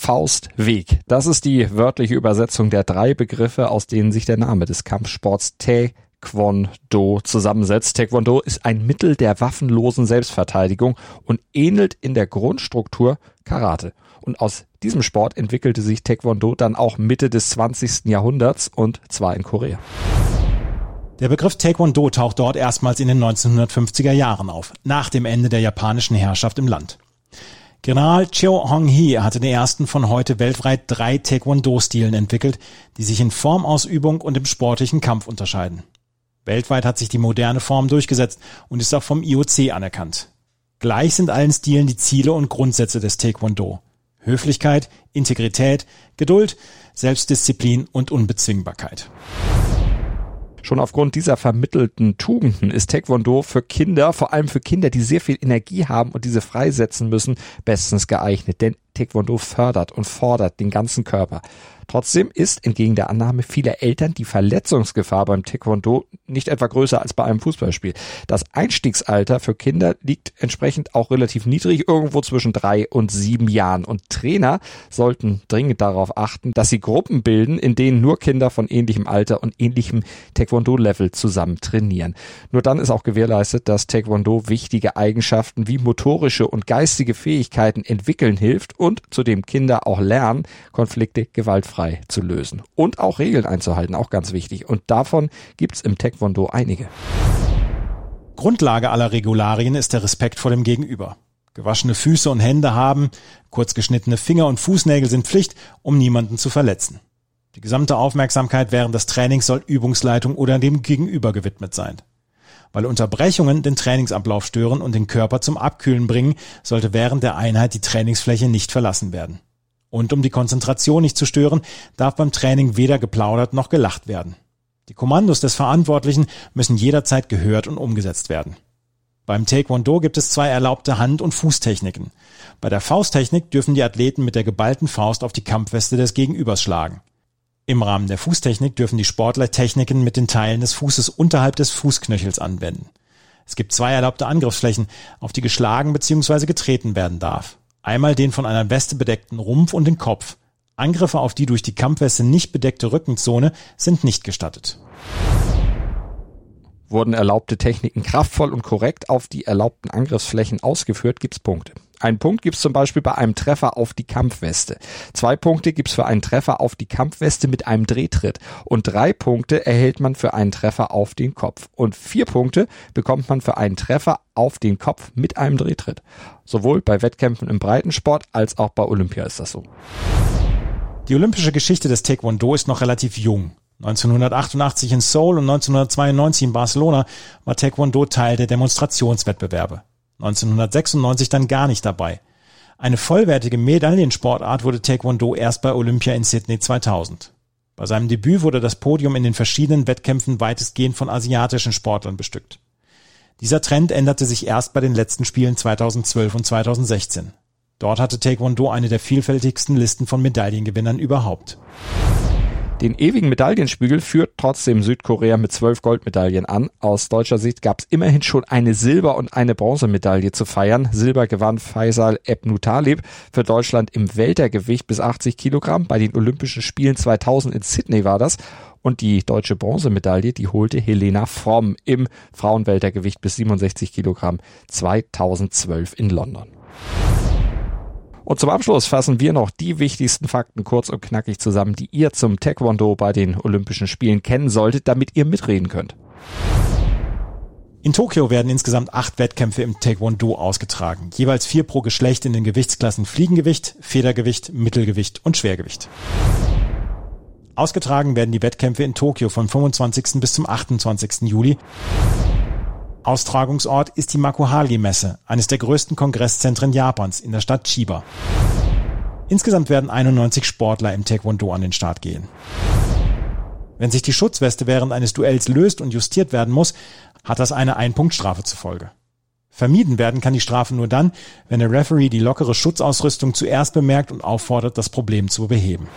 Faust, Weg. Das ist die wörtliche Übersetzung der drei Begriffe, aus denen sich der Name des Kampfsports Taekwondo zusammensetzt. Taekwondo ist ein Mittel der waffenlosen Selbstverteidigung und ähnelt in der Grundstruktur Karate. Und aus diesem Sport entwickelte sich Taekwondo dann auch Mitte des 20. Jahrhunderts und zwar in Korea. Der Begriff Taekwondo taucht dort erstmals in den 1950er Jahren auf, nach dem Ende der japanischen Herrschaft im Land. General Chiu Hong-hee hatte den ersten von heute weltweit drei Taekwondo-Stilen entwickelt, die sich in Formausübung und im sportlichen Kampf unterscheiden. Weltweit hat sich die moderne Form durchgesetzt und ist auch vom IOC anerkannt. Gleich sind allen Stilen die Ziele und Grundsätze des Taekwondo. Höflichkeit, Integrität, Geduld, Selbstdisziplin und Unbezwingbarkeit. Schon aufgrund dieser vermittelten Tugenden ist Taekwondo für Kinder, vor allem für Kinder, die sehr viel Energie haben und diese freisetzen müssen, bestens geeignet. Denn Taekwondo fördert und fordert den ganzen Körper. Trotzdem ist entgegen der Annahme vieler Eltern die Verletzungsgefahr beim Taekwondo nicht etwa größer als bei einem Fußballspiel. Das Einstiegsalter für Kinder liegt entsprechend auch relativ niedrig, irgendwo zwischen drei und sieben Jahren. Und Trainer sollten dringend darauf achten, dass sie Gruppen bilden, in denen nur Kinder von ähnlichem Alter und ähnlichem Taekwondo-Level zusammen trainieren. Nur dann ist auch gewährleistet, dass Taekwondo wichtige Eigenschaften wie motorische und geistige Fähigkeiten entwickeln hilft und zudem Kinder auch lernen, Konflikte gewaltfrei zu lösen und auch Regeln einzuhalten, auch ganz wichtig. Und davon gibt's im Taekwondo einige. Grundlage aller Regularien ist der Respekt vor dem Gegenüber. Gewaschene Füße und Hände haben, kurz geschnittene Finger und Fußnägel sind Pflicht, um niemanden zu verletzen. Die gesamte Aufmerksamkeit während des Trainings soll Übungsleitung oder dem Gegenüber gewidmet sein. Weil Unterbrechungen den Trainingsablauf stören und den Körper zum Abkühlen bringen, sollte während der Einheit die Trainingsfläche nicht verlassen werden. Und um die Konzentration nicht zu stören, darf beim Training weder geplaudert noch gelacht werden. Die Kommandos des Verantwortlichen müssen jederzeit gehört und umgesetzt werden. Beim Taekwondo gibt es zwei erlaubte Hand- und Fußtechniken. Bei der Fausttechnik dürfen die Athleten mit der geballten Faust auf die Kampfweste des Gegenübers schlagen. Im Rahmen der Fußtechnik dürfen die Sportler Techniken mit den Teilen des Fußes unterhalb des Fußknöchels anwenden. Es gibt zwei erlaubte Angriffsflächen, auf die geschlagen bzw. getreten werden darf. Einmal den von einer Weste bedeckten Rumpf und den Kopf. Angriffe auf die durch die Kampfweste nicht bedeckte Rückenzone sind nicht gestattet. Wurden erlaubte Techniken kraftvoll und korrekt auf die erlaubten Angriffsflächen ausgeführt, gibt's Punkte. Ein Punkt gibt's zum Beispiel bei einem Treffer auf die Kampfweste. Zwei Punkte gibt's für einen Treffer auf die Kampfweste mit einem Drehtritt. Und drei Punkte erhält man für einen Treffer auf den Kopf. Und vier Punkte bekommt man für einen Treffer auf den Kopf mit einem Drehtritt. Sowohl bei Wettkämpfen im Breitensport als auch bei Olympia ist das so. Die olympische Geschichte des Taekwondo ist noch relativ jung. 1988 in Seoul und 1992 in Barcelona war Taekwondo Teil der Demonstrationswettbewerbe. 1996 dann gar nicht dabei. Eine vollwertige Medaillensportart wurde Taekwondo erst bei Olympia in Sydney 2000. Bei seinem Debüt wurde das Podium in den verschiedenen Wettkämpfen weitestgehend von asiatischen Sportlern bestückt. Dieser Trend änderte sich erst bei den letzten Spielen 2012 und 2016. Dort hatte Taekwondo eine der vielfältigsten Listen von Medaillengewinnern überhaupt. Den ewigen Medaillenspiegel führt trotzdem Südkorea mit zwölf Goldmedaillen an. Aus deutscher Sicht gab es immerhin schon eine Silber- und eine Bronzemedaille zu feiern. Silber gewann Faisal Ebnutalib für Deutschland im Weltergewicht bis 80 Kilogramm. Bei den Olympischen Spielen 2000 in Sydney war das. Und die deutsche Bronzemedaille, die holte Helena Fromm im Frauenweltergewicht bis 67 Kilogramm 2012 in London. Und zum Abschluss fassen wir noch die wichtigsten Fakten kurz und knackig zusammen, die ihr zum Taekwondo bei den Olympischen Spielen kennen solltet, damit ihr mitreden könnt. In Tokio werden insgesamt acht Wettkämpfe im Taekwondo ausgetragen, jeweils vier pro Geschlecht in den Gewichtsklassen Fliegengewicht, Federgewicht, Mittelgewicht und Schwergewicht. Ausgetragen werden die Wettkämpfe in Tokio vom 25. bis zum 28. Juli. Austragungsort ist die Makuhari-Messe, eines der größten Kongresszentren Japans in der Stadt Chiba. Insgesamt werden 91 Sportler im Taekwondo an den Start gehen. Wenn sich die Schutzweste während eines Duells löst und justiert werden muss, hat das eine Ein-Punkt-Strafe zur Folge. Vermieden werden kann die Strafe nur dann, wenn der Referee die lockere Schutzausrüstung zuerst bemerkt und auffordert, das Problem zu beheben.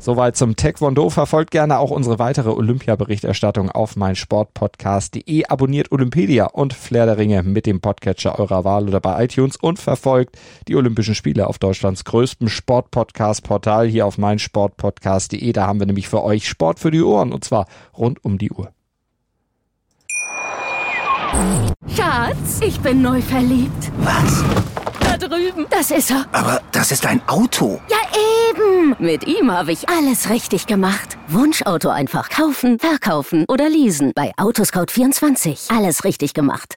Soweit zum Taekwondo. Verfolgt gerne auch unsere weitere Olympia-Berichterstattung auf meinsportpodcast.de. Abonniert Olympedia und Flair der Ringe mit dem Podcatcher eurer Wahl oder bei iTunes und verfolgt die Olympischen Spiele auf Deutschlands größtem Sportpodcast-Portal hier auf meinsportpodcast.de. Da haben wir nämlich für euch Sport für die Ohren und zwar rund um die Uhr. Schatz, ich bin neu verliebt. Was? Da drüben. Das ist er. Aber das ist ein Auto. Ja, eben. Mit ihm habe ich alles richtig gemacht. Wunschauto einfach kaufen, verkaufen oder leasen. Bei Autoscout24. Alles richtig gemacht.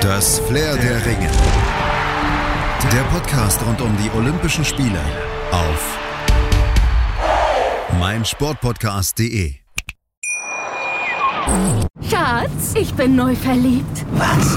Das Flair der Ringe. Der Podcast rund um die Olympischen Spiele auf meinsportpodcast.de. Schatz, ich bin neu verliebt. Was?